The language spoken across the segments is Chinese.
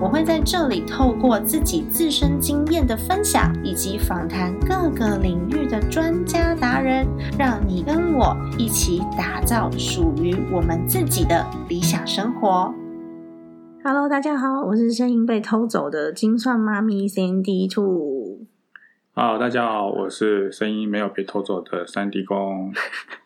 我会在这里透过自己自身经验的分享，以及访谈各个领域的专家达人，让你跟我一起打造属于我们自己的理想生活。Hello，大家好，我是声音被偷走的精算妈咪 Sandy Two。好，大家好，我是声音没有被偷走的三 D 公。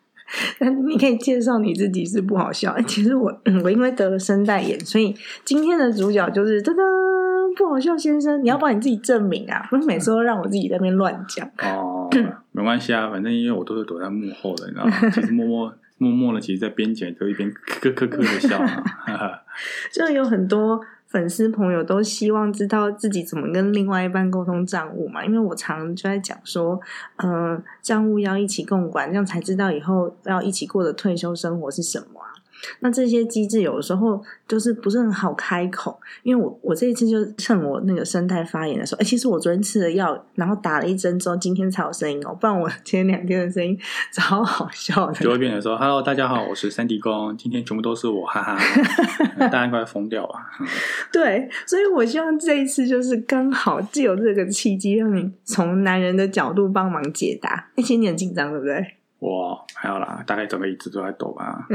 那 你可以介绍你自己是不好笑。其实我我因为得了声带炎，所以今天的主角就是噔噔不好笑先生。你要帮你自己证明啊！不是每次都让我自己在那边乱讲。哦，没关系啊，反正因为我都是躲在幕后的，你知道吗？其实默默默默的，其实在边剪都一边咯咯咯的笑。就有很多。粉丝朋友都希望知道自己怎么跟另外一半沟通账务嘛？因为我常就在讲说，嗯，账务要一起共管，这样才知道以后要一起过的退休生活是什么。那这些机制有的时候就是不是很好开口，因为我我这一次就趁我那个声带发炎的时候，哎，其实我昨天吃了药，然后打了一针之后，今天才有声音哦，不然我前两天的声音 超好笑的。就会变成说：“Hello，大家好，我是三弟公，今天全部都是我，哈哈，大家快疯掉吧？” 对，所以我希望这一次就是刚好既有这个契机，让你从男人的角度帮忙解答。哎，其实你很紧张，对不对？我还有啦，大概整个椅子都在抖吧，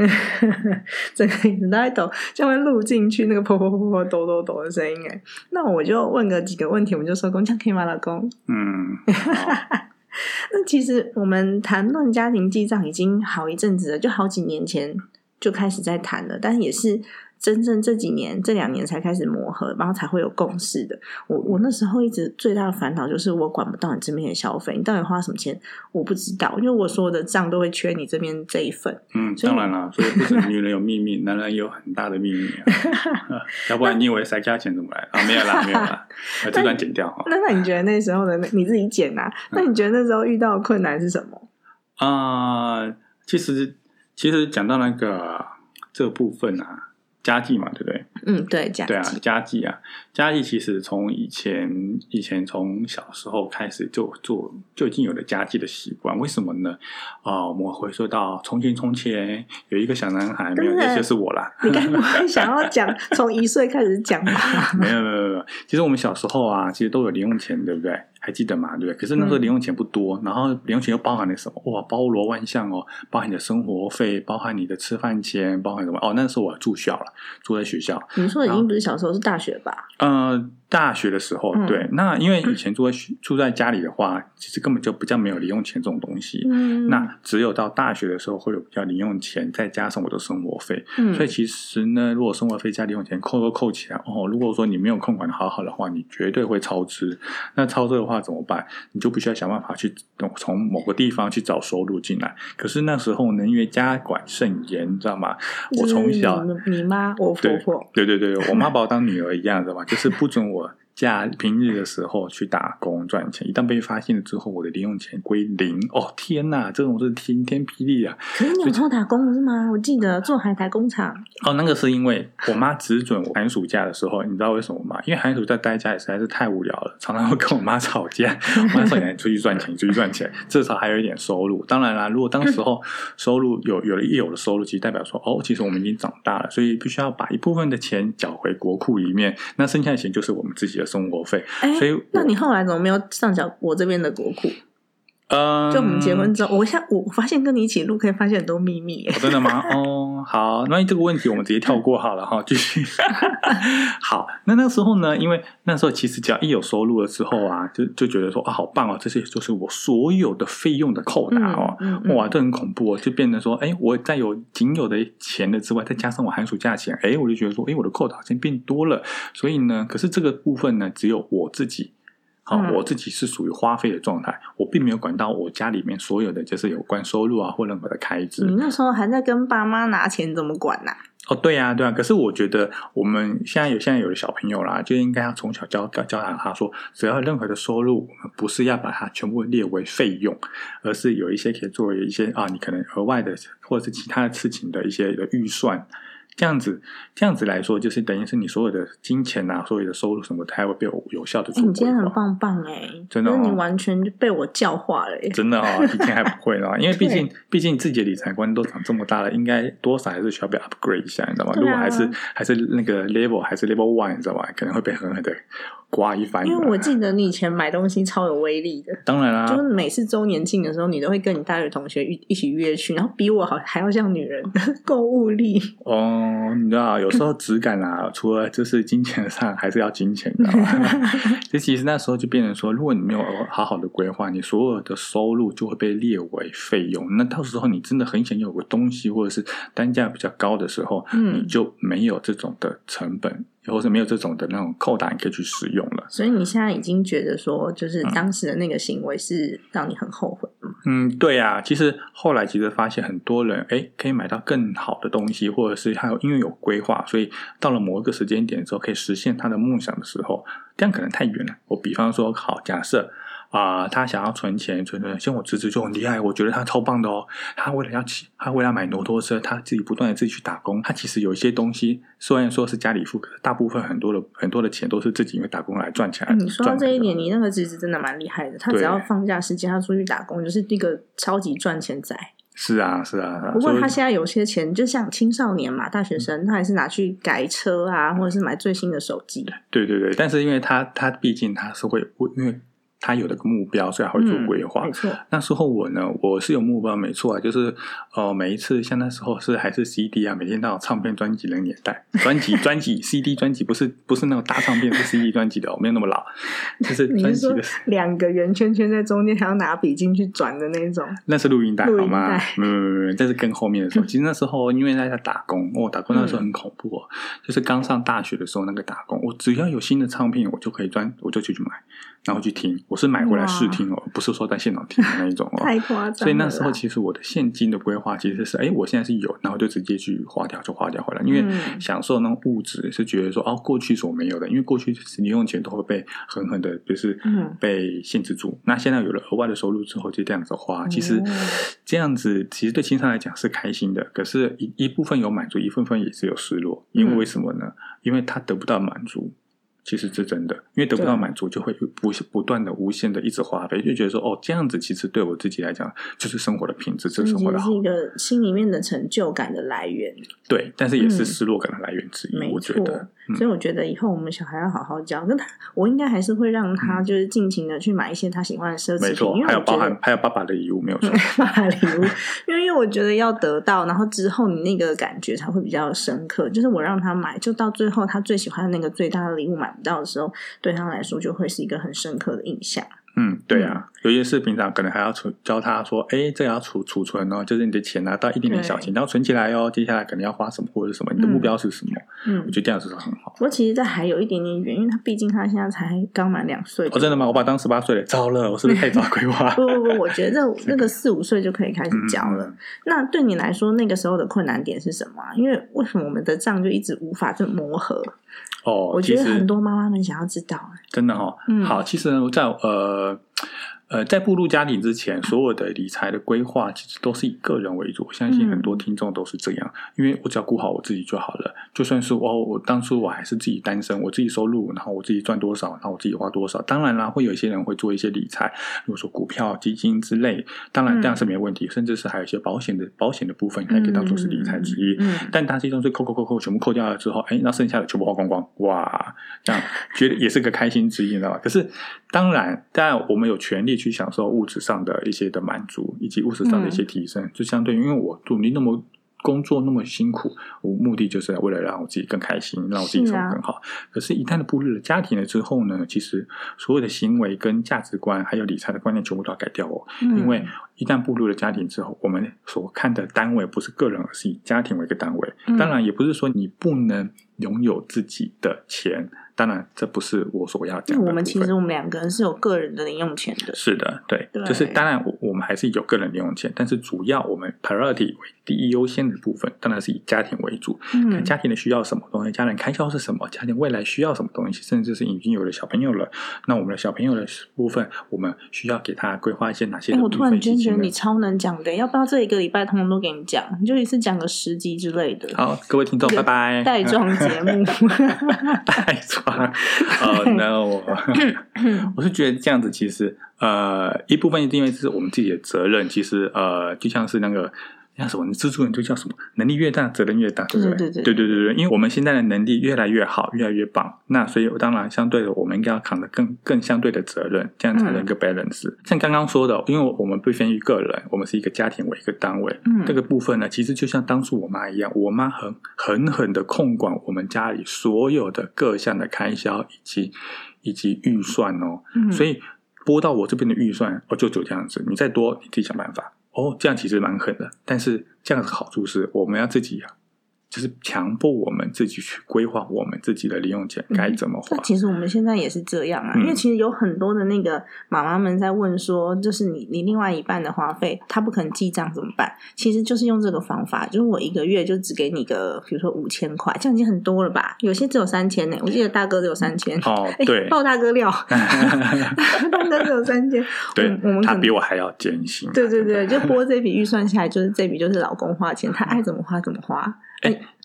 整个椅子都在抖，就会录进去那个噗噗噗噗抖抖抖的声音哎。那我就问个几个问题，我们就收工，这样可以吗，老公？嗯。那其实我们谈论家庭记账已经好一阵子了，就好几年前就开始在谈了，但也是。真正这几年这两年才开始磨合，然后才会有共识的。我我那时候一直最大的烦恼就是我管不到你这边的消费，你到底花什么钱我不知道，因为我所有的账都会缺你这边这一份。嗯，当然了，所以不是女人有秘密，男人有很大的秘密。要不然你以为塞家钱怎么来啊？没有啦，没有啦，这段剪掉。那那你觉得那时候的你自己剪啊？那你觉得那时候遇到的困难是什么？啊，其实其实讲到那个这部分啊。家计嘛，对不对？嗯，对，家对啊，家计啊，家计其实从以前以前从小时候开始就做就已经有了家计的习惯。为什么呢？啊，我们回溯到从前从前有一个小男孩，没有，那就是我啦。你该不会想要讲从一岁开始讲吧？没有没有没有，其实我们小时候啊，其实都有零用钱，对不对？还记得嘛？对不对？可是那时候零用钱不多，然后零用钱又包含了什么？哇，包罗万象哦，包含你的生活费，包含你的吃饭钱，包含什么？哦，那时候我住校了，住在学校。你说的已经不是小时候，是大学吧？嗯。大学的时候，对，那因为以前住在住在家里的话，其实根本就不叫没有零用钱这种东西。嗯，那只有到大学的时候会有比较零用钱，再加上我的生活费。嗯，所以其实呢，如果生活费加零用钱扣都扣起来，哦，如果说你没有控管的好好的话，你绝对会超支。那超支的话怎么办？你就必须要想办法去从某个地方去找收入进来。可是那时候呢，因为家管甚严，你知道吗？我从小你妈我婆婆，对对对，我妈把我当女儿一样，知道吗？就是不准我。假平日的时候去打工赚钱，一旦被发现了之后，我的零用钱归零。哦天哪，这种是晴天霹雳啊！可是你有做打工是吗？我记得做海苔工厂。哦，那个是因为我妈只准我寒暑假的时候，你知道为什么吗？因为寒暑假待家里实在是太无聊了，常常会跟我妈吵架。我妈说：“你出去赚钱，出去赚钱，至少还有一点收入。”当然啦，如果当时候收入有有了一有的收入，其实代表说哦，其实我们已经长大了，所以必须要把一部分的钱缴回国库里面。那剩下的钱就是我们自己的。生活费，所以那你后来怎么没有上缴我这边的国库？嗯，就我们结婚之后，我现我发现跟你一起录可以发现很多秘密，真的吗？哦，好，那这个问题我们直接跳过好了哈，继续。好，那那时候呢，因为那时候其实只要一有收入了之后啊，就就觉得说啊，好棒哦，这些就是我所有的费用的扣打哦，哇，这很恐怖哦，就变成说，哎，我在有仅有的钱的之外，再加上我寒暑假钱，哎，我就觉得说，哎，我的扣打好像变多了，所以呢，可是这个部分呢，只有我自己。好，我自己是属于花费的状态，我并没有管到我家里面所有的就是有关收入啊或任何的开支。你那时候还在跟爸妈拿钱，怎么管呢？哦，对呀、对啊。可是我觉得我们现在有现在有的小朋友啦，就应该要从小教教教导他说，只要任何的收入，我们不是要把它全部列为费用，而是有一些可以作为一些啊，你可能额外的或者是其他的事情的一些的预算。这样子，这样子来说，就是等于是你所有的金钱啊，所有的收入什么，它会被有有效的你今天很。棒棒哎，真的你完全就被我教化了耶。真的哦，以前还不会呢，因为毕竟毕竟自己的理财观都长这么大了，应该多少还是需要被 upgrade 一下，你知道吗？啊如果还是还是那个 level 还是 level one，你知道吗？可能会被狠狠的刮一番。因为我记得你以前买东西超有威力的，当然啦、就是每次周年庆的时候，你都会跟你大学同学一一起约去，然后比我好还要像女人购物力。哦，你知道，有时候质感啊，除了就是金钱上，还是要金钱，你知道吗？就其实那时候就变成说，如果你没有好好的规划，你所有的收入就会被列为费用。那到时候你真的很想有个东西，或者是单价比较高的时候，嗯你就没有这种的成本，或者没有这种的那种扣打，你可以去使用了。所以你现在已经觉得说，就是当时的那个行为是让你很后悔的吗？嗯，对啊，其实后来其实发现很多人哎可以买到更好的东西，或者是还有因为有规划，所以到了某一个时间点之后，可以实现他的梦想的时候，这样可能太远了。我比方说，好，假设啊、他想要存钱，存存，像我侄子就很厉害，我觉得他超棒的哦。他为了要骑，他为了买摩托车，他自己不断的自己去打工。他其实有一些东西，虽然说是家里付，可是大部分很多的很多的钱都是自己因为打工来赚起来你说到这一点，你那个侄子真的蛮厉害的。他只要放假时间，他出去打工，就是一个超级赚钱仔。是啊，是啊，是啊。不过他现在有些钱，就像青少年嘛，大学生，他还是拿去改车啊，或者是买最新的手机。对对对，但是因为他他毕竟他是会，因为他有了个目标，所以他会做规划。嗯没错，那时候我呢，我是有目标，没错啊，就是呃，每一次像那时候是还是 CD 啊，每天都有唱片专辑的年代，专辑专辑 CD 专辑不是不是那种大唱片，是 CD 专辑的哦，没有那么老，就是 专辑的，两个圆圈圈在中间，还要拿笔进去转的那种？那是录音带好吗嗯？没有没有没有，这是更后面的时候。其实那时候因为在家打工，我、打工那时候很恐怖哦，就是刚上大学的时候那个打工，我只要有新的唱片，我就可以专我就去去买，然后去听。我是买回来试听哦，不是说在现场听的那一种哦。太夸张了。所以那时候其实我的现金的规划其实是，哎，我现在是有，然后就直接去花掉，就花掉回来，因为嗯享受那种物质是觉得说，哦，过去是我没有的，因为过去零用钱都会被狠狠的，就是嗯被限制住。那现在有了额外的收入之后，就这样子花，其实哦这样子其实对青少年来讲是开心的，可是一一部分有满足，一部分也是有失落，因为嗯为什么呢？因为他得不到满足。其实是真的，因为得不到满足，就会不不断的、无限的一直花费，就觉得说，哦，这样子其实对我自己来讲，就是生活的品质，这是生活的好是一。个心里面的成就感的来源，对，但是也是嗯失落感的来源之一，没我觉得。。嗯所以我觉得以后我们小孩要好好教，那他我应该还是会让他就是尽情的去买一些他喜欢的奢侈品，嗯没错因，为还有还有爸爸的礼物，没有错。爸爸礼物，因为因为我觉得要得到，然后之后你那个感觉才会比较深刻。就是我让他买，就到最后他最喜欢的那个最大的礼物买不到的时候，对他来说就会是一个很深刻的印象。嗯，对啊，有些事平常可能还要储教他说，哎，这个要储储存哦，就是你的钱拿到一点点小钱，然后存起来哦，接下来可能要花什么或者什么，你的目标是什么？嗯我，觉得这样子是很好。不过其实这还有一点点远，因为他毕竟他现在才刚满两岁。哦，真的吗？我把他当十八岁了，糟了，我是不是太早规划？不不不，我觉得 那个四五岁就可以开始教了。嗯那对你来说，那个时候的困难点是什么啊、因为为什么我们的账就一直无法这磨合？哦，我觉得很多妈妈们想要知道。真的哈、哦，嗯好，其实我，在呃呃，在步入家庭之前，所有的理财的规划其实都是以个人为主。我相信很多听众都是这样，因为我只要顾好我自己就好了。就算是哦，我当初我还是自己单身，我自己收入，然后我自己赚多少，然后我自己花多少。当然啦，会有一些人会做一些理财，比如说股票、基金之类，当然嗯这样是没问题，甚至是还有一些保险的保险的部分，也可以当做是理财之一。嗯，但大这种是扣扣扣扣全部扣掉了之后，哎，那剩下的全部花光光，哇，这样觉得也是个开心之一，你知道吧？可是当然，当然我们有权利去享受物质上的一些的满足，以及物质上的一些提升，就相对于因为我努力那么。工作那么辛苦，我目的就是为了让我自己更开心，让我自己生活更好。可是，一旦步入了家庭了之后呢，其实所有的行为跟价值观，还有理财的观念，全部都要改掉哦。嗯因为一旦步入了家庭之后，我们所看的单位不是个人，而是以家庭为一个单位。嗯当然，也不是说你不能拥有自己的钱，当然这不是我所要讲我们其实我们两个人是有个人的零用钱的，是的，对，对就是当然我我们还是有个人零用钱，但是主要我们 priority 为第一优先的部分，当然是以家庭为主。看嗯，家庭的需要什么东西，家人开销是什么，家庭未来需要什么东西，甚至是已经有了小朋友了，那我们的小朋友的部分，我们需要给他规划一些哪些哎、我突然间觉得你超能讲的，要不要这一个礼拜通通都给你讲？你就一次讲个十集之类的，好，各位听众，拜拜。带妆节目。带妆，哦 no！我是觉得这样子，其实呃，一部分因为是我们自己的责任，其实呃，就像是那个。像什么？你资助人就叫什么？能力越大，责任越大，对不对？对对对对对对因为我们现在的能力越来越好，越来越棒，那所以当然相对的，我们应该要扛的更更相对的责任，这样才能一个 balance。像刚刚说的，因为我们不分于个人，我们是一个家庭为一个单位，嗯这个部分呢，其实就像当初我妈一样，我妈很狠狠的控管我们家里所有的各项的开销以及以及预算哦，嗯所以拨到我这边的预算哦，就只有这样子，你再多你自己想办法哦，这样其实蛮狠的，但是这样的好处是我们要自己啊。就是强迫我们自己去规划我们自己的零用钱该怎么花那。其实我们现在也是这样啊，嗯因为其实有很多的那个妈妈们在问说，就是你你另外一半的花费，他不肯记账怎么办？其实就是用这个方法，就是我一个月就只给你个，比如说五千块，这样已经很多了吧？有些只有三千呢，我记得大哥只有三千。哦，哎对，爆大哥料，大哥只有三千。对我们他比我还要艰辛。对对对，就拨这笔预算下来，就是这笔就是老公花钱，他爱怎么花怎么花。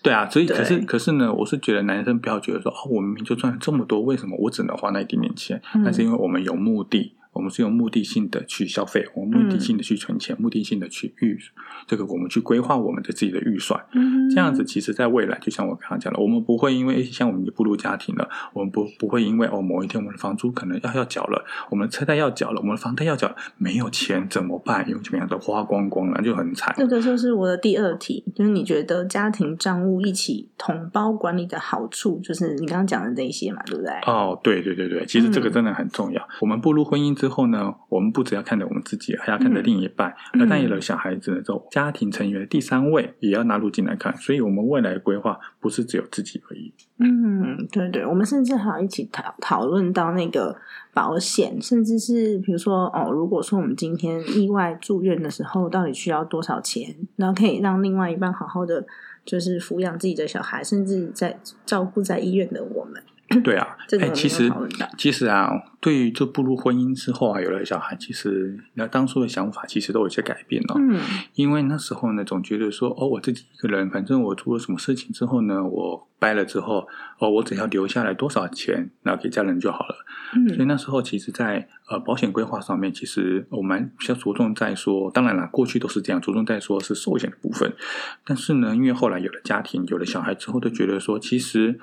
对啊，所以可是可是呢，我是觉得男生不要觉得说哦，我明明就赚了这么多，为什么我只能花那一点点钱？嗯那是因为我们有目的，我们是有目的性的去消费，我们目的性的去存钱，目的性的去预这个我们去规划我们的自己的预算。嗯，这样子，其实在未来，就像我刚刚讲的，我们不会因为像我们已经步入家庭了，我们不不会因为哦某一天我们的房租可能要要缴了，我们的车贷要缴了，我们的房贷要缴了，没有钱怎么办？因为怎么样都花光光了，就很惨。这个就是我的第二题，就是你觉得家庭账务一起统包管理的好处，就是你刚刚讲的这一些嘛，对不对？哦，对对对对，其实这个嗯真的很重要。我们步入婚姻之后呢，我们不只要看着我们自己，还要看着嗯另一半。嗯那当有了小孩子了之后，家庭成员的第三位也要纳入进来看。所以，我们未来的规划不是只有自己而已。嗯，对对，我们甚至还要一起讨讨论到那个保险，甚至是比如说哦，如果说我们今天意外住院的时候，到底需要多少钱，然后可以让另外一半好好的就是抚养自己的小孩，甚至在照顾在医院的我们。对啊，哎，其实其实啊，对于这步入婚姻之后啊，有了小孩，其实那当初的想法其实都有些改变哦。嗯因为那时候呢，总觉得说，哦，我自己一个人，反正我做了什么事情之后呢，我掰了之后，哦，我只要留下来多少钱，那给家人就好了。所以嗯那时候其实在，呃保险规划上面，其实我们比较着重在说，当然了，过去都是这样，着重在说是寿险的部分。但是呢，因为后来有了家庭，有了小孩之后，都觉得说，其实，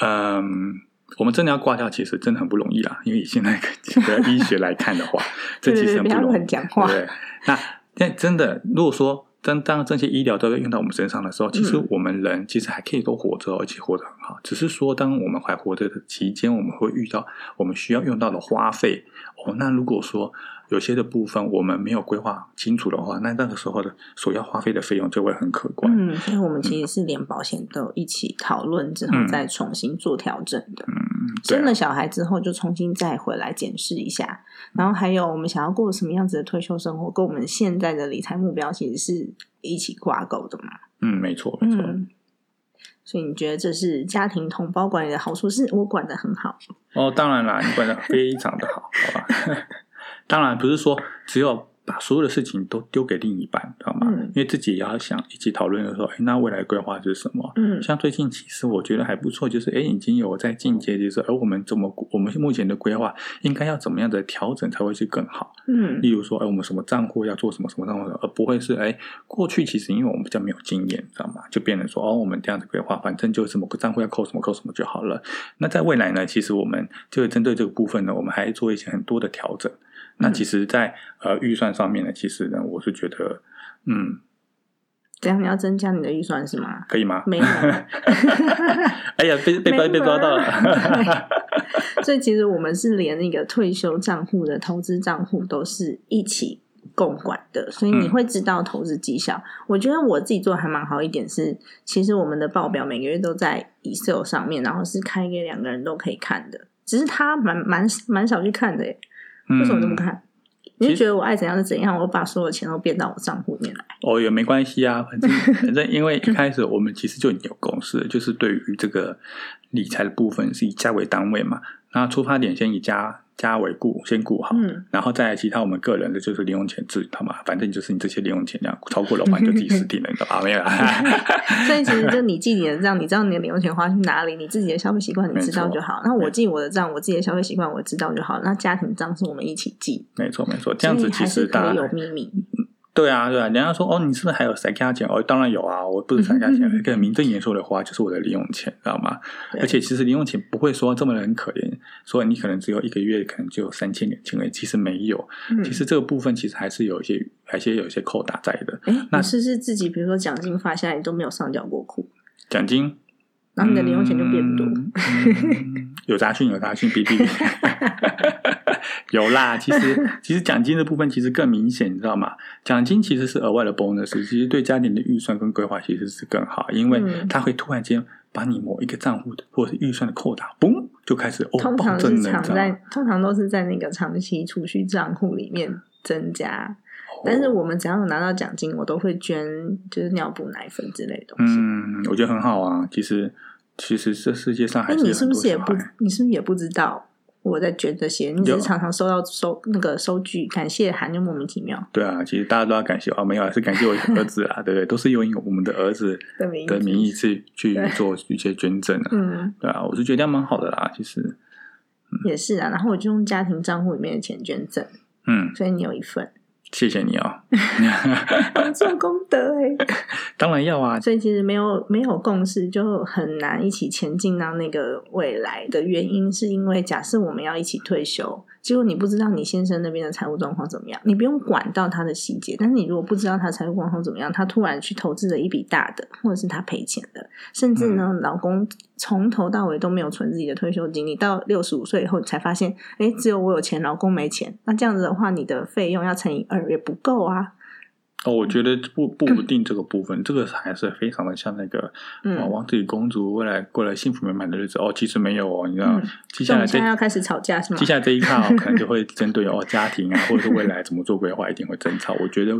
嗯。我们真的要挂掉，其实真的很不容易啦。因为以现在的医学来看的话，这其实很不容易。乱讲话对那但真的，如果说当当这些医疗都要用到我们身上的时候，其实嗯我们人其实还可以都活着，而且活得很好。只是说，当我们还活着的期间，我们会遇到我们需要用到的花费。哦，那如果说有些的部分我们没有规划清楚的话，那那个时候的所要花费的费用就会很可观。嗯，所以我们其实是连保险都一起讨论之后嗯再重新做调整的。嗯，生了小孩之后，就重新再回来检视一下，然后还有我们想要过什么样子的退休生活，跟我们现在的理财目标其实是一起挂钩的嘛。嗯，没错，没错。嗯，所以你觉得这是家庭同胞管理的好处？是我管的很好，哦，当然啦，你管的非常的好，好吧？当然不是说只有把所有的事情都丢给另一半，知道吗？嗯因为自己也要想一起讨论的说，哎，那未来规划是什么？嗯像最近其实我觉得还不错，就是哎，已经有在进阶，就是而我们怎么我们目前的规划应该要怎么样的调整才会是更好？嗯例如说，哎，我们什么账户要做什么什么账户，而不会是哎，过去其实因为我们比较没有经验，知道吗？就变成说，哦，我们这样子规划，反正就是某个账户要扣什么扣什么就好了。那在未来呢，其实我们就针对这个部分呢，我们还做一些很多的调整。那其实在，呃预算上面呢，其实呢，我是觉得，嗯，这样你要增加你的预算是吗？可以吗？没有，哎呀，被被被被抓到了。所以其实我们是连那个退休账户的投资账户都是一起共管的，所以你嗯会知道投资绩效。我觉得我自己做的还蛮好一点是，其实我们的报表每个月都在 Excel 上面，然后是开给两个人都可以看的，只是他蛮蛮蛮少去看的耶，为什么都不嗯看？你就觉得我爱怎样就怎样，我把所有钱都变到我账户里面来。哦，也没关系啊，反正反正，因为一开始我们其实就已经有共识，就是对于这个理财的部分是以家为单位嘛，那出发点先以家家为顾，先顾好，嗯，然后再来其他我们个人的就是零用钱自己嘛，反正就是你这些零用钱这样超过了话你就 自己死定了，你知道吧？没有啦，所以其实就你记你的账，你知道你的零用钱花去哪里，你自己的消费习惯你知道就好。那我记我的账，我自己的消费习惯我知道就好。那家庭账是我们一起记，没错没错，这样子其实大家有秘密。对啊，对啊，人家说哦，你是不是还有塞加钱？哦，当然有啊，我不是塞加钱，一个名正言顺的花就是我的零用钱，知道吗？而且其实零用钱不会说这么的很可怜，说你可能只有一个月可能就有三千两千而已，其实没有，嗯其实这个部分其实还是有一些，还是有一些扣打在的。哎，那是是自己比如说奖金发下来，你都没有上缴过库，奖金，然后你的零用钱就变多？嗯嗯有杂讯，有杂讯，哔哔哔。有啦，其实 其实奖金的部分其实更明显，你知道吗？奖金其实是额外的 bonus，其实对家庭的预算跟规划其实是更好，因为嗯它会突然间把你某一个账户的或者是预算的扣打，嘣就开始哦通常暴增了，是藏你知道吗？在，通常都是在那个长期储蓄账户里面增加。哦但是我们只要有拿到奖金，我都会捐，就是尿布、奶粉之类的东西。嗯，我觉得很好啊。其实其实这世界上还有很你是不是也？不你是不是也不知道我在捐这些？你只是常常收到收那个收据感谢函，就莫名其妙对啊，其实大家都要感谢啊，没有啊，是感谢我儿子啊，对不对？都是用我们的儿子的名义的名义去去做一些捐赠啊。嗯，对啊，我是觉得这样蛮好的啦。其实，也是啊。然后我就用家庭账户里面的钱捐赠，嗯，所以你有一份，谢谢你哦、你做功德哎、当然要啊，所以其实没有没有共识，就很难一起前进到那个未来的原因，是因为假设我们要一起退休，结果你不知道你先生那边的财务状况怎么样，你不用管到他的细节，但是你如果不知道他财务状况怎么样，他突然去投资了一笔大的，或者是他赔钱的，甚至呢，老公从头到尾都没有存自己的退休金，你到六十五岁以后才发现，哎，只有我有钱，老公没钱，那这样子的话，你的费用要乘以二也不够啊。哦，我觉得不不一定这个部分，这个还是非常的像那个嗯哦，王子与公主未来过了幸福美满的日子哦，其实没有哦，你知道，接下来这现在要开始吵架是吗接？下来这一卡、哦、可能就会针对哦家庭啊，或者是未来怎么做规划，一定会争吵。我觉得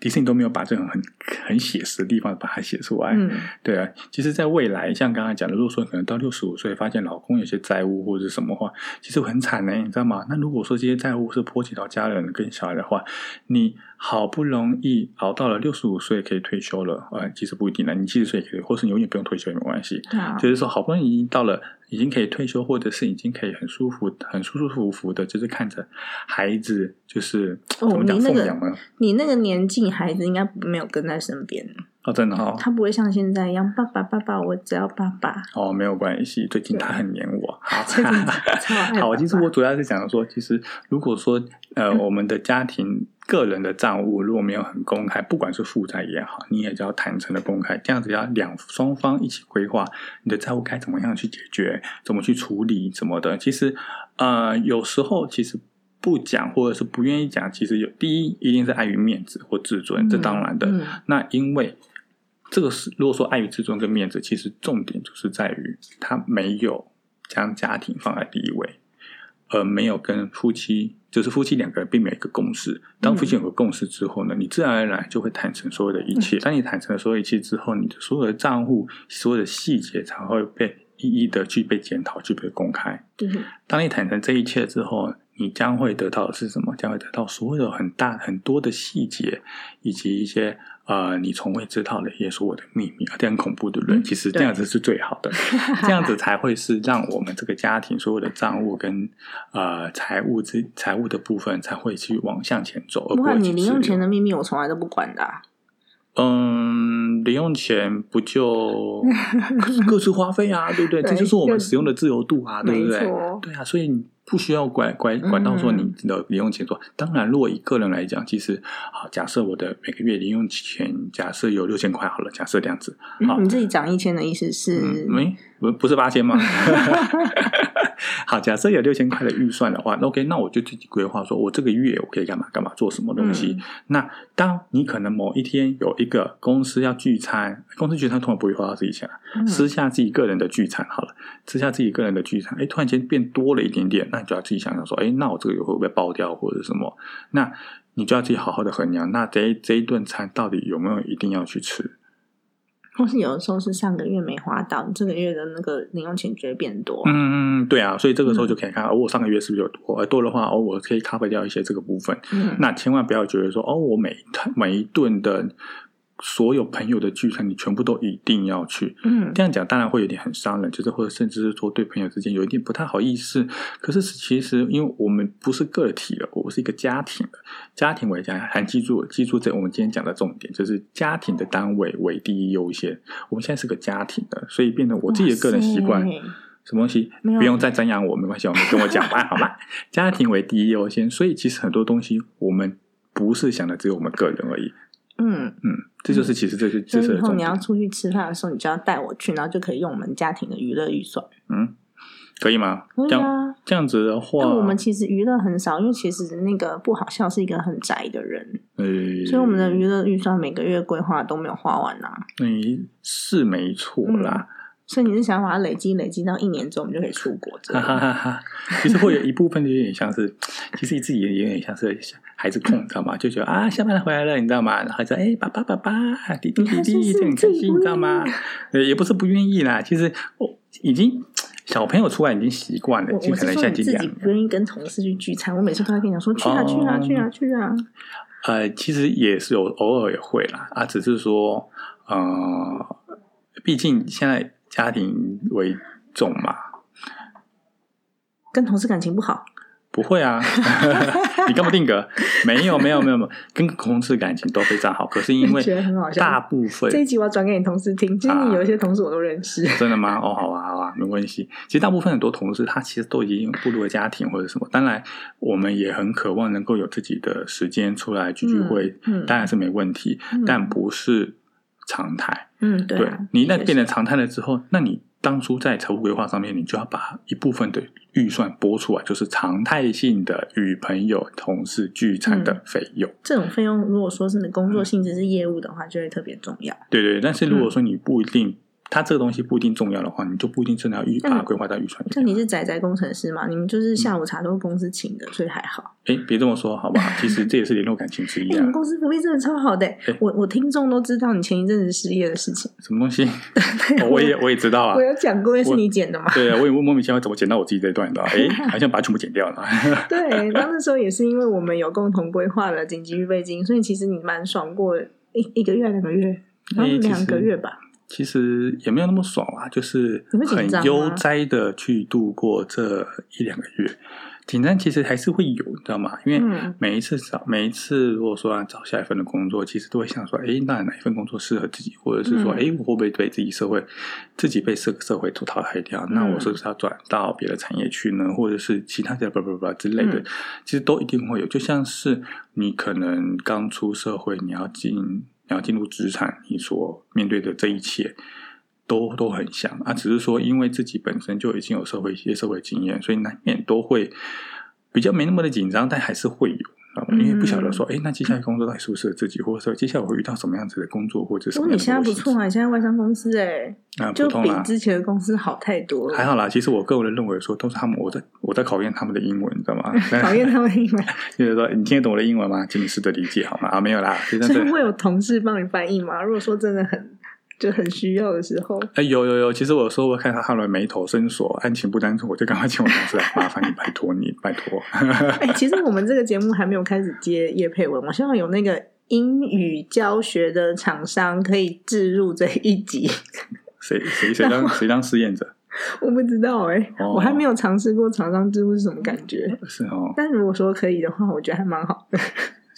迪士尼都没有把这种很很写实的地方把它写出来。嗯对啊，其实，在未来，像刚才讲的，如果说可能到六十五岁，发现老公有些债务或者是什么话，其实很惨呢，你知道吗？那如果说这些债务是波及到家人跟小孩的话，你好不容易熬到了六十五岁可以退休了，呃，其实不一定了，你七十岁也可以，或是你永远不用退休也没关系。对啊，就是说，好不容易已经到了，已经可以退休，或者是已经可以很舒服、很舒舒服服的，就是看着孩子，就是哦怎么讲你那个奉养呢？你那个年纪，孩子应该没有跟在身边，哦，真的哈、哦，他不会像现在一样，爸爸爸爸，我只要爸爸。哦，没有关系，最近他很黏我。好，最近超爱爸 好，其实我主要是讲说，其实如果说呃，我们的家庭个人的账务如果没有很公开，不管是负债也好，你也只要坦诚的公开，这样子要两双方一起规划你的债务该怎么样去解决，怎么去处理什么的。其实呃，有时候其实。不讲或者是不愿意讲，其实有第一一定是碍于面子或自尊，这当然的。嗯那因为这个是如果说碍于自尊跟面子，其实重点就是在于他没有将家庭放在第一位，而没有跟夫妻，就是夫妻两个人并没有一个共识。当夫妻有个共识之后呢，你自然而然就会坦诚所有的一切。当你坦诚了所有一切之后，你的所有的账户、所有的细节才会被一一的去被检讨、去被公开。嗯当你坦诚这一切之后，你将会得到的是什么？将会得到所有很大很多的细节，以及一些呃你从未知道的一些所有的秘密，这很恐怖，对不对？嗯其实这样子是最好的，这样子才会是让我们这个家庭所有的账务跟呃财务之财务的部分才会去往向前走，而不管你零用钱的秘密，我从来都不管的啊、嗯，零用钱不就 各自花费啊，对不对？对这就是我们使用的自由度啊，对不对？对啊，所以你不需要管管管到说你的零用钱说。当然，如果以个人来讲，其实啊，假设我的每个月零用钱假设有六千块好了，假设这样子，好嗯，你自己涨一千的意思是？嗯，没不不是八千吗？好，假设有六千块的预算的话那，OK，那我就自己规划，说我这个月我可以干嘛干嘛，做什么东西。嗯那当你可能某一天有一个公司要聚餐，公司聚餐通常不会花到自己钱啊，嗯私下自己个人的聚餐好了，私下自己个人的聚餐，哎，突然间变多了一点点，那你就要自己想想说，哎，那我这个月会不会爆掉或者什么？那你就要自己好好的衡量，那这这一顿餐到底有没有一定要去吃？或是有的时候是上个月没花到，你这个月的那个零用钱就会变多。嗯嗯，对啊，所以这个时候就可以看，哦，我上个月是不是有多？而多的话，哦，我可以 cover 掉一些这个部分。嗯，那千万不要觉得说，哦，我每每一顿的所有朋友的聚餐，你全部都一定要去。嗯这样讲当然会有点很伤人，就是或者甚至是说对朋友之间有一点不太好意思。可是其实因为我们不是个体了，我们是一个家庭的，家庭为家，还记住记住这我们今天讲的重点，就是家庭的单位为第一优先。我们现在是个家庭的，所以变得我自己的个人习惯。什么东西不用再瞻仰我，没关系，我们跟我讲吧，好吗？家庭为第一优先，所以其实很多东西我们不是想的只有我们个人而已。嗯，嗯，这就是其实这是以以后。你要出去吃饭的时候，你就要带我去，然后就可以用我们家庭的娱乐预算。嗯，可以吗？可以这样啊。这样子的话，但我们其实娱乐很少，因为其实那个不好笑是一个很宅的人，呃，所以我们的娱乐预算每个月规划都没有花完呐、啊嗯是没错啦，所以你是想把它累积累积到一年之后，我们就可以出国哈哈。哈哈。其实会有一部分就有点像是，其实自己也有点像是孩子控，你知道吗？就觉得啊，下班了回来了，你知道吗？然后就哎，爸爸爸爸，弟弟弟弟，你看是不是就很开心，你知道吗？呃，也不是不愿意啦，其实我已经小朋友出来已经习惯了，就可能像今天自己不愿意跟同事去聚餐，我每次都会跟你讲说去啊去啊哦去啊去啊。呃，其实也是有偶尔也会啦，啊，只是说，呃，毕竟现在家庭为重嘛，跟同事感情不好，不会啊，你干嘛定格？没有，没有，没有，没有，跟同事感情都非常好。可是因为觉得很好笑大部分这一集我要转给你同事听，其实你有一些同事我都认识。真的吗？哦，好啊，好啊，没关系。其实大部分很多同事，他其实都已经步入了家庭或者什么。当然，我们也很渴望能够有自己的时间出来聚聚会，嗯嗯当然是没问题，嗯但不是常态。嗯，对你一旦变成常态了之后，那你当初在财务规划上面，你就要把一部分的预算拨出来，就是常态性的与朋友、同事聚餐的费用。这种费用，如果说是你工作性质是业务的话，就会特别重要。对对，但是如嗯果说你不一定，它这个东西不一定重要的话，你就不一定真的要预把它规划到预算里像你。是仔仔工程师嘛，你们就是下午茶都是公司请的，所以还好。哎，别这么说，好不好？其实这也是联络感情之一啊、你啊们。公司福利真的超好的、哎我我听众都知道你前一阵子失业的事情，什么东西？哦我也我也知道啊我。有讲过，是你剪的吗。对啊，我也莫名其妙怎么剪到我自己这一段的？哎，好像把它全部剪掉了。对，然后那时候也是因为我们有共同规划了紧急预备金，所以其实你蛮爽过一一个月、两个月，然后两个月吧。其实也没有那么爽啊，就是很悠哉的去度过这一两个月。紧张其实还是会有，你知道吗？因为嗯每一次找每一次，如果说要找下一份的工作，其实都会想说，哎，那哪一份工作适合自己，或者是说，嗯哎、我会不会被自己社会自己被社社会淘汰掉？那我是不是要转到别的产业去呢？或者是其他的不不不之类的？嗯其实都一定会有。就像是你可能刚出社会，你要进你要进入职场，你所面对的这一切。都都很像啊，只是说因为自己本身就已经有社会一些社会经验，所以难免都会比较没那么的紧张，但还是会有，因为不晓得说，哎、那接下来工作到底适不适合自己，或者说接下来我会遇到什么样子的工作，或者什不过你现在不错啊，你现在外商公司哎、就比之前的公司好太多了。还好啦。其实我个人认为说，都是他们我在我在考验他们的英文，你知道吗？考验他们英文，就是说，你听得懂我的英文吗？请你试着理解好吗？啊，没有啦。所以会有同事帮你翻译吗？如果说真的很就很需要的时候，哎，有有有，其实我有时候会看到他们眉头深锁，案情不单纯，我就赶快请我同事来，麻烦你，拜托你，拜托。哎、其实我们这个节目还没有开始接叶佩文，我希望有那个英语教学的厂商可以置入这一集。谁谁谁当谁当试验者？我不知道哎、哦我还没有尝试过厂商置入是什么感觉。是哦，但如果说可以的话，我觉得还蛮好的。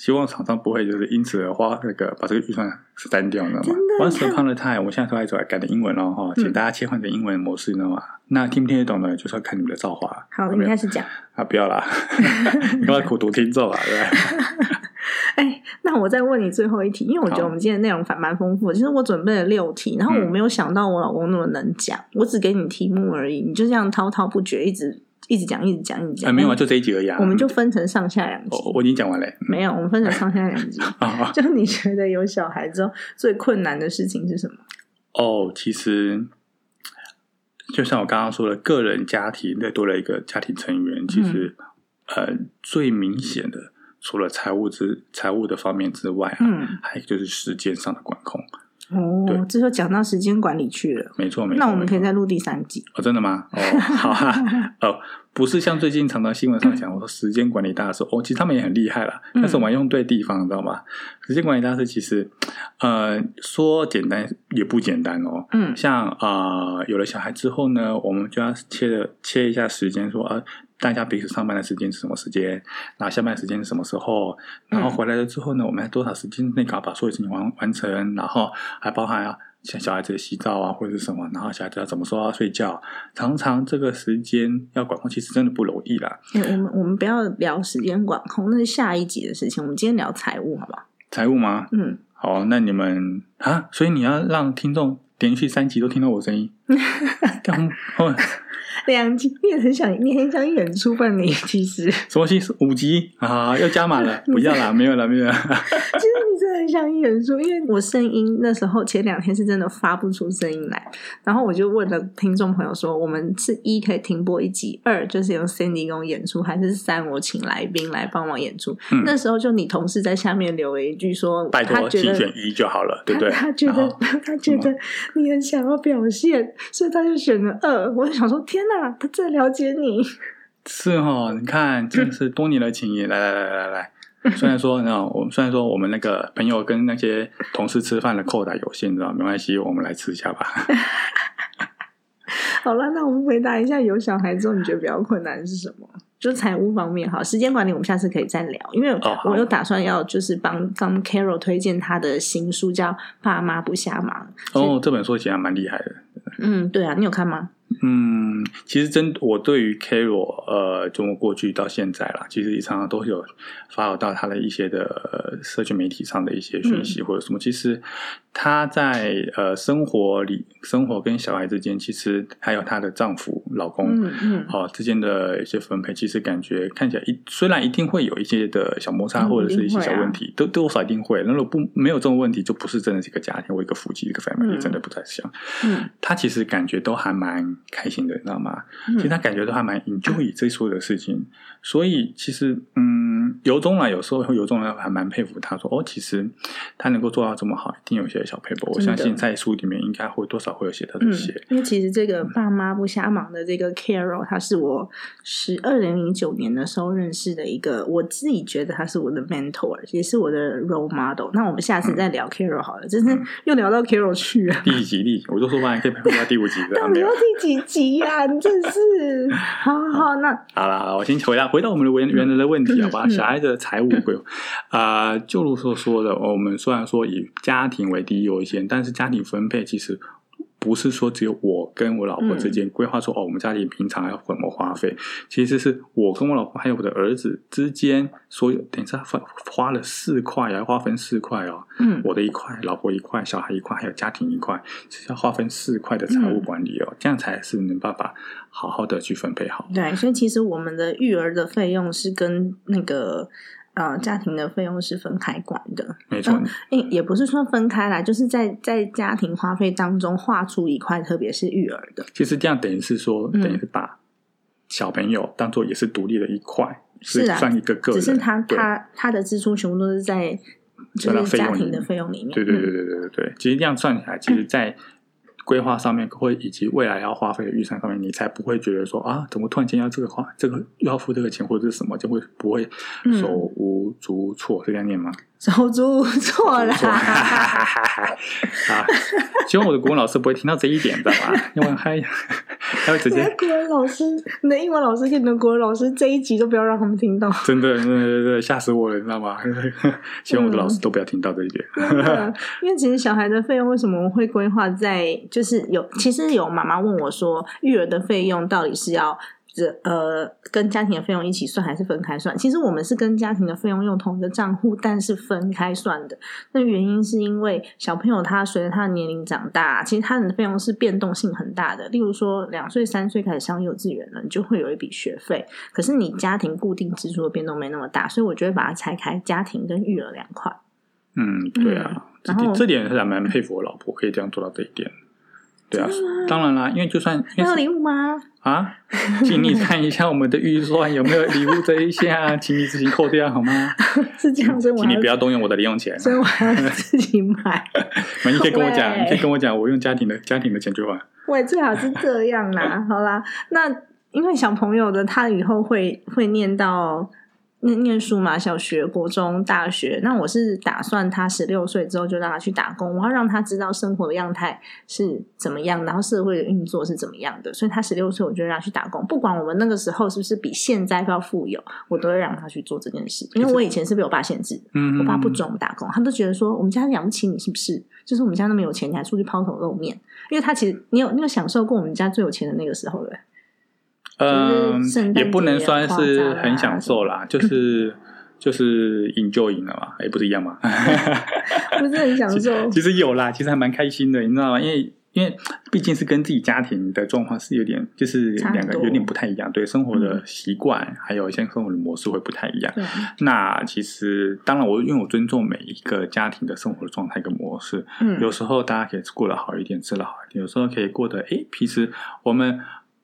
希望厂商不会就是因此而花那个把这个预算删掉，你知道吗真的？Once upon a time，我现在都在走改的英文了，哈，嗯请大家切换成英文模式，你知道吗？那听不听得懂呢，就是要看你们的造化。好，有没有你开始讲。啊，不要啦，你干嘛苦读听众啊？对 那我再问你最后一题，因为我觉得我们今天的内容反蛮丰富的。其实我准备了六题，然后我嗯没有想到我老公那么能讲，我只给你题目而已，你就这样滔滔不绝，一直一直讲，一直讲，一直讲。哎，没有啊，就这一集而已啊。我们就分成上下两集。我我已经讲完了。没有，我们分成上下两集。就你觉得有小孩之后最困难的事情是什么？哦，其实就像我刚刚说的，个人家庭再多了一个家庭成员，其实呃最明显的，除了财务之财务的方面之外啊，还有就是时间上的管控。哦，这就讲到时间管理去了。没错，没错。那我们可以再录第三集。哦，真的吗？哦，好啊。哦，不是像最近常常新闻上讲，我说时间管理大师，哦，其实他们也很厉害了，但是我们用对地方，你知道吗？时间管理大师其实，呃，说简单也不简单哦。嗯。像啊，有了小孩之后呢，我们就要切的切一下时间，说呃。大家彼此上班的时间是什么时间？然后下班时间是什么时候？然后回来了之后呢？我们多少时间内搞把所有事情完完成？然后还包含啊，像小孩子洗澡啊，或者是什么？然后小孩子要怎么说要睡觉？常常这个时间要管控，其实真的不容易啦。我们我们不要聊时间管控，那是下一集的事情。我们今天聊财务，好不好？财务吗？嗯，好，那你们啊，所以你要让听众连续三集都听到我声音。两集，你也很想，你很想演出吧？你其实什么戏？五集啊，要加满了，不要啦，没有了，没有了。其实你真的很想演出，因为我声音那时候前两天是真的发不出声音来，然后我就问了听众朋友说：我们是一可以停播一集，二就是由 Cindy 给我演出，还是三我请来宾来帮忙演出？那时候就你同事在下面留了一句说：拜托，请选一就好了，对不对？他觉得他觉得你很想要表现，所以他就选了二。我就想说，天哪！他最了解你，是哈？你看，真的是多年的情谊。来来来来来，虽然说，那我们虽然说我们那个朋友跟那些同事吃饭的扣打有限，知道没关系，我们来吃一下吧。好了，那我们回答一下，有小孩之后你觉得比较困难是什么？就财务方面哈，时间管理我们下次可以再聊，因为我有打算要就是帮帮 Carol 推荐他的新书，叫《爸妈不瞎忙》。哦，这本书其实还蛮厉害的。嗯，对啊，你有看吗？嗯，其实真我对于 Carol，呃，从过去到现在啦，其实也常常都有发到他的一些的社群媒体上的一些讯息或者什么。其实他在呃生活里，生活跟小孩之间，其实还有她的丈夫、老公，嗯嗯，哦之间的一些分配，其实感觉看起来一虽然一定会有一些的小摩擦或者是一些小问题，都多少一定会。那如果不没有这种问题，就不是真的是一个家庭或一个夫妻一个 family，真的不太像。嗯，她其实感觉都还蛮。开心的，你知道吗？其实她感觉都还蛮 enjoy 这所有的事情，所以其实嗯，由衷啊有时候会由衷来还蛮佩服他，说哦，其实他能够做到这么好，一定有些小佩服。我相信在书里面应该会多少会有写到这些。因为其实这个爸妈不瞎忙的这个 Carol，他是我是二零零九年的时候认识的一个，我自己觉得他是我的 mentor，也是我的 role model。那我们下次再聊 Carol 好了，真是又聊到 Carol 去了。第几集？第几我就说嘛，可以拍到第五集的。到底要第几？集呀！你真是，好好那好了好了，我先回答回到我们的原原来的问题好吧？小孩子的财务规划啊，就如所说的，我们虽然说以家庭为第一优先，但是家庭分配其实。不是说只有我跟我老婆之间规划说哦，我们家里平常要怎么花费？其实是我跟我老婆还有我的儿子之间所有，等一下花花了四块，要划分四块哦。嗯，我的一块，老婆一块，小孩一块，还有家庭一块，是要划分四块的财务管理哦，这样才是能办法好好的去分配好。对，所以其实我们的育儿的费用是跟那个。呃，家庭的费用是分开管的，没错。诶，也不是说分开来，就是在在家庭花费当中划出一块，特别是育儿的。其实这样等于是说，等于是把小朋友当做也是独立的一块，是算一个个。只是他他他的支出全部都是在就是家庭的费用里面。对对对对对对对，其实这样算起来，其实，在。规划上面，会以及未来要花费的预算上面，你才不会觉得说啊，怎么突然间要这个花，这个又要付这个钱，或者是什么，就会不会手无足措？这样念吗？手足无措啦！啊，希望我的国文老师不会听到这一点，知道吧？因为还 还会直接 国文老师，你的英文老师跟你的国文老师这一集都不要让他们听到，真的，对对对，吓死我了，你知道吗？希望我的老师都不要听到这一点。因为其实小孩的费用为什么会规划在，就是有其实有妈妈问我说，育儿的费用到底是要。这呃跟家庭的费用一起算还是分开算？其实我们是跟家庭的费用用同一个账户，但是分开算的。那原因是因为小朋友他随着他的年龄长大，其实他的费用是变动性很大的。例如说两岁三岁开始上幼稚园了，你就会有一笔学费，可是你家庭固定支出的变动没那么大，所以我就会把它拆开，家庭跟育儿两块。嗯，对啊，这然后点这点是还蛮佩服我老婆，可以这样做到这一点。对啊，当然啦，因为就算因为是要礼物吗？啊，请你看一下我们的预算有没有礼物这一项，请你自行扣掉好吗？是这样，所以请你不要动用我的零用钱。所以我还要自己买。那你可以跟我讲，你可以跟我讲，我用家庭的家庭的钱就好。喂，最好是这样啦。好啦，那因为小朋友的他以后会会念到念念书嘛，小学、国中、大学。那我是打算他十六岁之后就让他去打工，我要让他知道生活的样态是怎么样，然后社会的运作是怎么样的。所以他十六岁我就让他去打工，不管我们那个时候是不是比现在要富有，我都会让他去做这件事。因为我以前是被我爸限制的。嗯，我爸不准我们打工，他都觉得说我们家养不起你是不是？就是我们家那么有钱，你还出去抛头露面？因为他其实你有你有享受过我们家最有钱的那个时候的，嗯也不能算是很享受啦，就是 就是 enjoy 了嘛，也不是一样嘛。不是很享受。其实有啦，其实还蛮开心的，你知道吗？因为因为毕竟是跟自己家庭的状况是有点，就是两个有点不太一样，对生活的习惯、还有一些生活的模式会不太一样。那其实当然我，因为我尊重每一个家庭的生活状态跟模式，嗯，有时候大家可以过得好一点，吃得好一点；有时候可以过得，诶，其实我们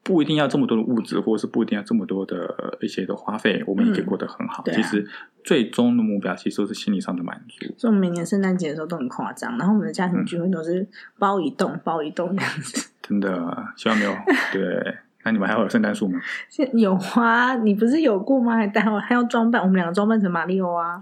不一定要这么多的物质，或者是不一定要这么多的一些的花费，我们也可以过得很好。其实最终的目标其实都是心理上的满足。所以我们每年圣诞节的时候都很夸张，然后我们的家庭聚会都是包一栋包一栋这样子。真的，希望没有 对。那你们还会有圣诞树吗？现有啊，你不是有过吗？还带我还要装扮，我们两个装扮成马里奥啊，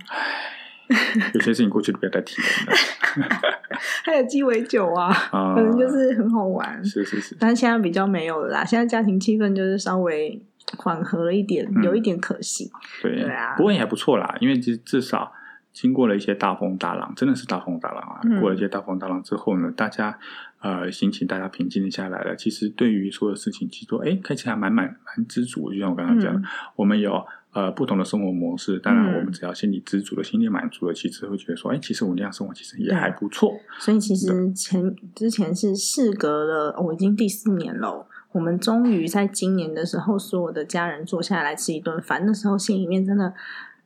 有些事情过去就不要再提了。还有鸡尾酒啊，啊反正就是很好玩。是是是，但是现在比较没有了啦，现在家庭气氛就是稍微缓和了一点，嗯有一点可惜。对对啊不过也还不错啦，因为其实至少经过了一些大风大浪，真的是大风大浪啊！嗯过了一些大风大浪之后呢，大家呃心情大家平静下来了。其实对于所有事情，其实说哎，看起来蛮蛮蛮知足。就像我刚刚讲的，嗯我们有呃不同的生活模式，当然嗯我们只要心里知足了，心里满足了，其实会觉得说，哎，其实我那样生活其实也还不错。所以其实前之前是事隔了，我、已经第四年了。我们终于在今年的时候，所有的家人坐下来吃一顿饭，那时候心里面真的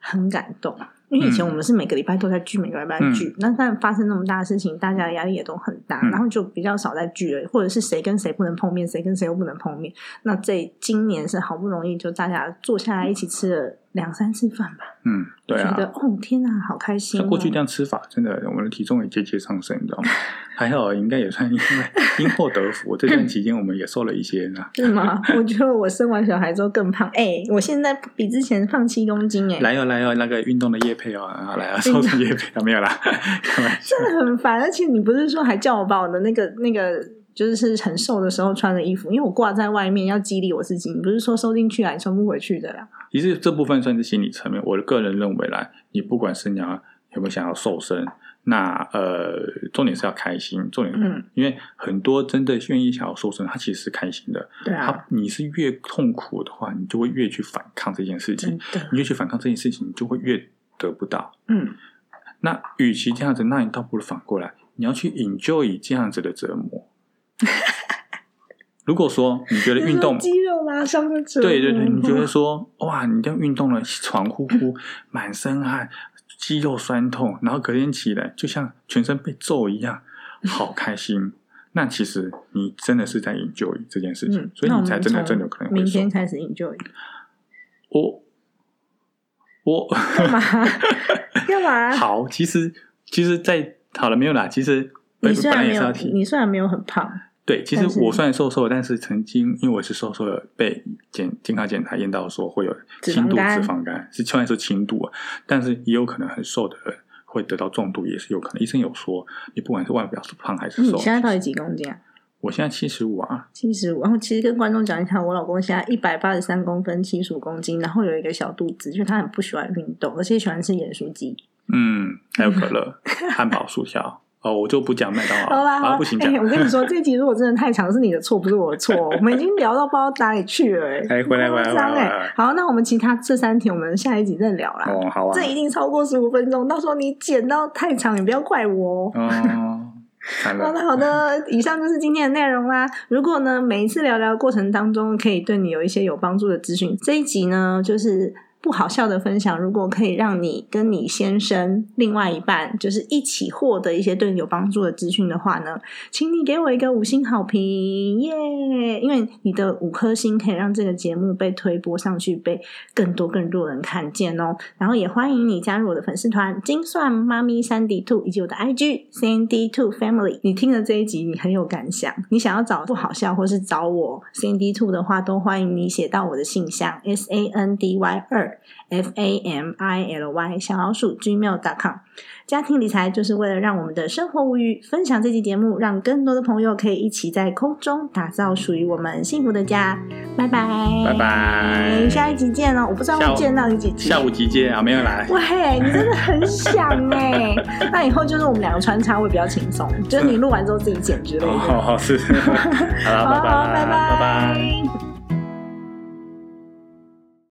很感动。因为以前嗯我们是每个礼拜都在聚，每个礼拜聚，那但发生那么大的事情，大家的压力也都很大，嗯然后就比较少在聚了，或者是谁跟谁不能碰面，谁跟谁又不能碰面。那这今年是好不容易就大家坐下来一起吃了两三次饭吧，嗯，对啊觉。得哦天哪，好开心、哦！像过去这样吃法，真的我们的体重也节节上升，你知道吗？还好，应该也算因为因祸得福。这段期间我们也瘦了一些呢。是吗？我觉得我生完小孩之后更胖，哎、我现在比之前胖七公斤、哎，来哦来哦，那个运动的叶配哦，啊来啊，瘦成叶配啊，没有啦。真的很烦。而且你不是说还叫我把我的那个那个，就是很瘦的时候穿的衣服，因为我挂在外面要激励我自己，你不是说收进去啊，你穿不回去的啦。其实这部分算是心理层面。我的个人认为啦，你不管是你要有没有想要瘦身，那呃，重点是要开心，重点，嗯，因为很多真的愿意想要瘦身，他其实是开心的。对啊，他你是越痛苦的话，你就会越去反抗这件事情你越去反抗这件事情，你就会越得不到。嗯，那与其这样子，那你倒不如反过来，你要去 enjoy 这样子的折磨。如果说你觉得运动，肌肉拉伤的折磨对对对，你觉得说哇，你这样运动了，喘呼呼，满身汗，肌肉酸痛，然后隔天起来就像全身被揍一样，好开心。那其实你真的是在 enjoy 这件事情，嗯，所以你才真的真的有可能明天。开始 enjoy，我我干嘛？干嘛？好，其实其实在，好了没有啦，其实本你虽然没有来也是要提，你虽然没有很胖，对，其实我虽然瘦瘦的，但是曾经因为我是瘦瘦的，被检健康检查验到说会有轻度脂肪肝，是虽然是轻度啊，但是也有可能很瘦的人会得到重度，也是有可能。医生有说，你不管是外表是胖还是瘦，你现在到底几公斤啊？我现在七十五啊，七十五，然后其实跟观众讲一下，我老公现在一百八十三公分，七十五公斤，然后有一个小肚子，就是他很不喜欢运动，而且喜欢吃盐酥鸡。嗯，还有可乐、汉堡、薯条，哦，我就不讲麦当劳。好啦，好不行。我跟你说，这一集如果真的太长，是你的错，不是我的错。我们已经聊到不知道哪里去了、哎，哎回来回来夸张哎回来回来好，那我们其他这三题，我们下一集再聊啦。哦，好啊。这一定超过十五分钟，到时候你剪到太长，你不要怪我哦。哦，好的，好的，以上就是今天的内容啦。如果呢，每一次聊聊的过程当中，可以对你有一些有帮助的资讯，这一集呢，就是不好笑的分享。如果可以让你跟你先生另外一半，就是一起获得一些对你有帮助的资讯的话呢，请你给我一个五星好评，耶！因为你的五颗星可以让这个节目被推播上去，被更多更多人看见哦。然后也欢迎你加入我的粉丝团“精算妈咪三 D Two” 以及我的 IG Sandy Two Family。你听了这一集，你很有感想，你想要找不好笑或是找我 Sandy Two 的话，都欢迎你写到我的信箱 S A N D Y 二 F A M I L Y 小老鼠 gmail.com。家庭理财就是为了让我们的生活无虞，分享这期节目，让更多的朋友可以一起在空中打造属于我们幸福的家。拜拜，拜拜下一集见哦！我不知道会见到你几集。下午集结啊，没有来。喂，你真的很想哎！那以后就是我们两个穿插会比较轻松，就是你录完之后自己剪之类的。哦，好是。好了，拜好好，拜拜，拜拜。拜